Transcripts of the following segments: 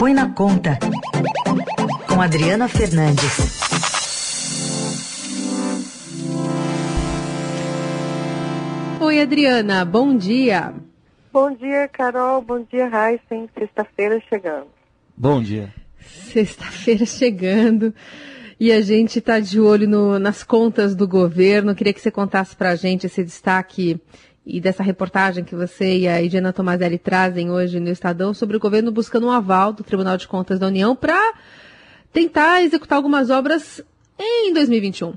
Põe na Conta, com Adriana Fernandes. Oi, Adriana, bom dia. Bom dia, Carol. Bom dia, Heisen. Sexta-feira chegando. Bom dia. Sexta-feira chegando. E a gente está de olho no, nas contas do governo. Queria que você contasse para a gente esse destaque e dessa reportagem que você e a Ediana Tomazelli trazem hoje no Estadão sobre o governo buscando um aval do Tribunal de Contas da União para tentar executar algumas obras em 2021.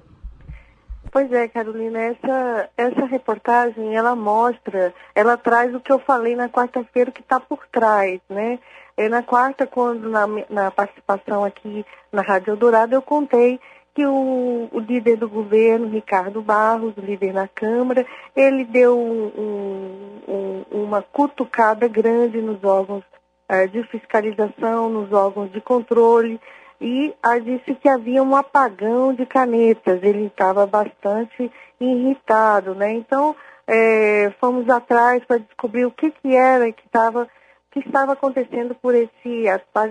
Pois é, Carolina, essa, essa reportagem, ela mostra, ela traz o que eu falei na quarta-feira que está por trás, né? E na quarta, quando na, na participação aqui na Rádio Eldorado, eu contei que o, o, líder do governo, Ricardo Barros, líder na Câmara, ele deu um, um, uma cutucada grande nos órgãos uh, de fiscalização, nos órgãos de controle, e uh, disse que havia um apagão de canetas. Ele estava bastante irritado, né? Então, é, fomos atrás para descobrir o que, que era que estava que estava acontecendo por esse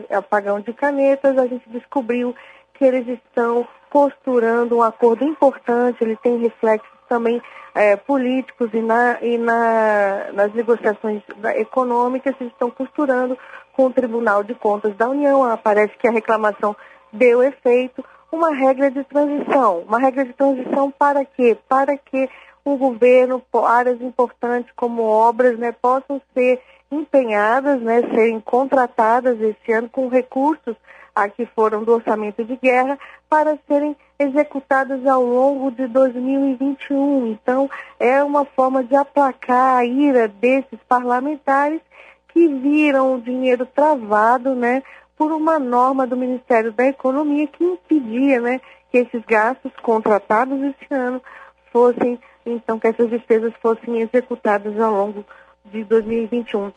apagão de canetas. A gente descobriu que eles estão costurando um acordo importante, ele tem reflexos também é, políticos e, na, e na, nas negociações econômicas, eles estão costurando com o Tribunal de Contas da União. Ah, parece que a reclamação deu efeito. Uma regra de transição. Uma regra de transição para quê? Para que o governo, áreas importantes como obras, né, possam ser empenhadas, né, serem contratadas esse ano com recursos a que foram do orçamento de guerra para serem executadas ao longo de 2021. Então, é uma forma de aplacar a ira desses parlamentares que viram o dinheiro travado, né, por uma norma do Ministério da Economia que impedia, né, que esses gastos contratados esse ano fossem, então, que essas despesas fossem executadas ao longo de 2021.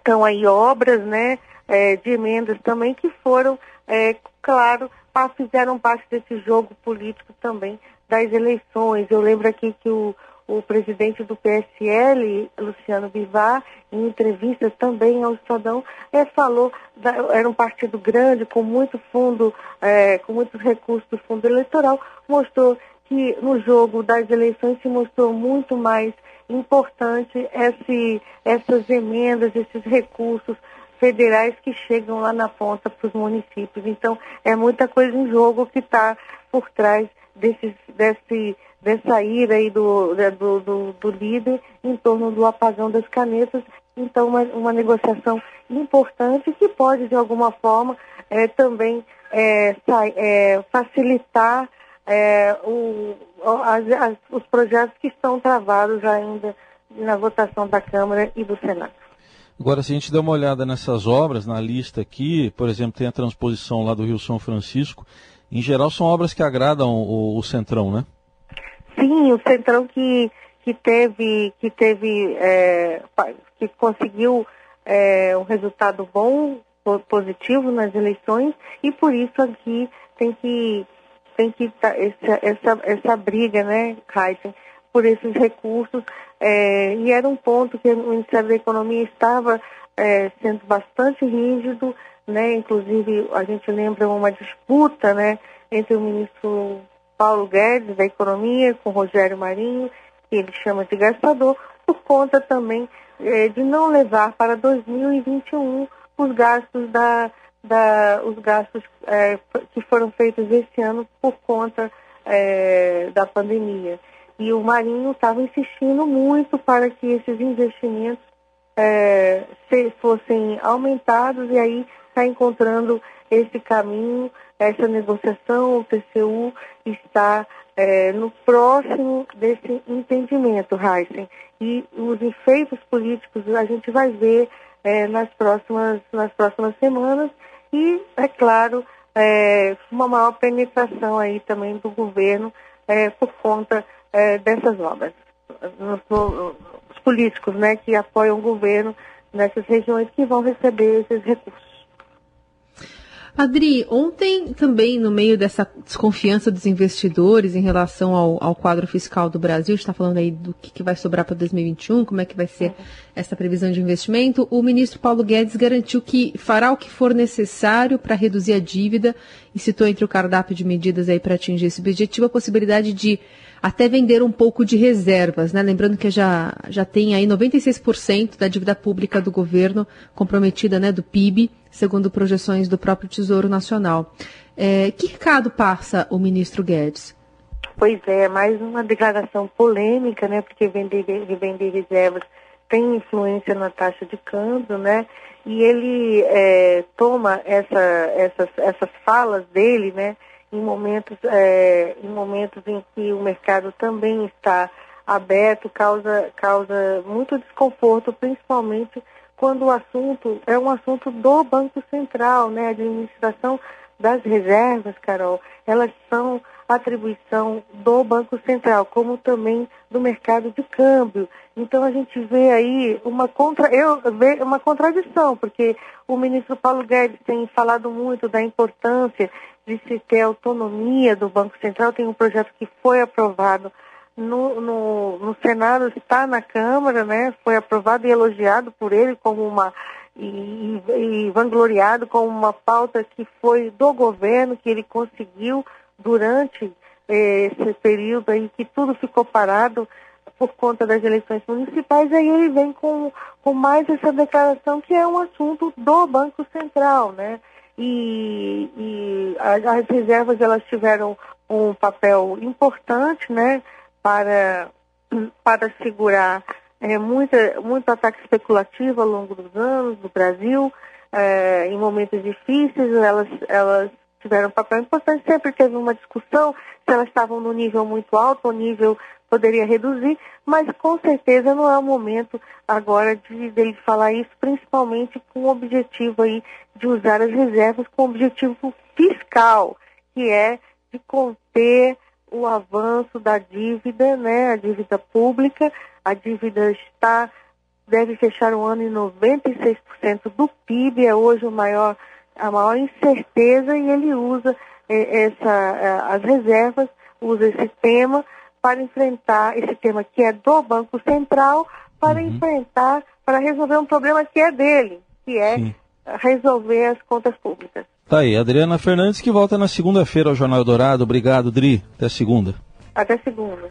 Então, aí obras, né, é, de emendas também que foram, é, claro, fizeram parte desse jogo político também das eleições. Eu lembro aqui que o, o presidente do PSL, Luciano Bivar, em entrevistas também ao Estadão, é, falou, da, era um partido grande, com muito fundo, é, com muitos recursos do fundo eleitoral, mostrou que no jogo das eleições se mostrou muito mais importante esse, essas emendas, esses recursos federais que chegam lá na ponta para os municípios. Então, é muita coisa em jogo que está por trás desse, desse, dessa ira aí do, do, do, do, líder em torno do apagão das canetas. Então, uma, uma negociação importante que pode, de alguma forma, é, também é, é, facilitar é, o, as, as, os projetos que estão travados ainda na votação da Câmara e do Senado. Agora, se a gente der uma olhada nessas obras, na lista aqui, por exemplo, tem a transposição lá do Rio São Francisco, em geral são obras que agradam o, o Centrão, né? Sim, o Centrão que, que teve, que teve, é, que conseguiu é, um resultado bom, positivo nas eleições, e por isso aqui tem que tem que essa, essa, essa briga, né, Heisen, por esses recursos é, e era um ponto que o Ministério da Economia estava é, sendo bastante rígido, né? Inclusive a gente lembra uma disputa, né, entre o ministro Paulo Guedes da Economia com Rogério Marinho, que ele chama de gastador, por conta também é, de não levar para 2021 os gastos da, da os gastos é, que foram feitos esse ano por conta é, da pandemia. E o Marinho estava insistindo muito para que esses investimentos é, se, fossem aumentados e aí está encontrando esse caminho, essa negociação, o TCU está é, no próximo desse entendimento, Heisen. E os efeitos políticos a gente vai ver é, nas, próximas, nas próximas semanas e, é claro, é, uma maior penetração aí também do governo é, por conta é, dessas obras. Os políticos né, que apoiam o governo nessas regiões que vão receber esses recursos. Adri, ontem também, no meio dessa desconfiança dos investidores em relação ao, ao quadro fiscal do Brasil, está falando aí do que, que vai sobrar para 2021, como é que vai ser essa previsão de investimento, o ministro Paulo Guedes garantiu que fará o que for necessário para reduzir a dívida e citou entre o cardápio de medidas aí para atingir esse objetivo a possibilidade de até vender um pouco de reservas, né? Lembrando que já, já tem aí 96% da dívida pública do governo comprometida, né, do PIB, segundo projeções do próprio Tesouro Nacional. É, que recado passa o ministro Guedes? Pois é, mais uma declaração polêmica, né? Porque vender, vender reservas tem influência na taxa de câmbio, né? E ele é, toma essa, essas, essas falas dele, né? em momentos, é, em momentos em que o mercado também está aberto, causa, causa muito desconforto, principalmente quando o assunto é um assunto do Banco Central, né? A administração das reservas, Carol, elas são atribuição do Banco Central, como também do mercado de câmbio. Então a gente vê aí uma contra, eu uma contradição, porque o ministro Paulo Guedes tem falado muito da importância de se ter autonomia do Banco Central. Tem um projeto que foi aprovado no, no, no Senado, está na Câmara, né? Foi aprovado e elogiado por ele como uma e, e, vangloriado como uma pauta que foi do governo, que ele conseguiu durante eh, esse período aí que tudo ficou parado por conta das eleições municipais, aí ele vem com, com mais essa declaração que é um assunto do Banco Central, né? e, e as, as reservas elas tiveram um papel importante, né, para, para segurar é, muita, muito ataque especulativo ao longo dos anos no Brasil, é, em momentos difíceis, elas, elas tiveram um papel importante, sempre teve uma discussão se elas estavam no nível muito alto ou nível poderia reduzir, mas com certeza não é o momento agora de dele falar isso, principalmente com o objetivo aí de usar as reservas com o objetivo fiscal, que é de conter o avanço da dívida, né, a dívida pública, a dívida está deve fechar o ano em 96% do PIB, é hoje o maior, a maior incerteza e ele usa eh, essa, eh, as reservas, usa esse tema para enfrentar esse tema que é do Banco Central, para uhum. enfrentar, para resolver um problema que é dele, que é Sim. resolver as contas públicas. Tá aí, Adriana Fernandes que volta na segunda-feira ao Jornal Dourado. Obrigado, Dri. Até segunda. Até segunda.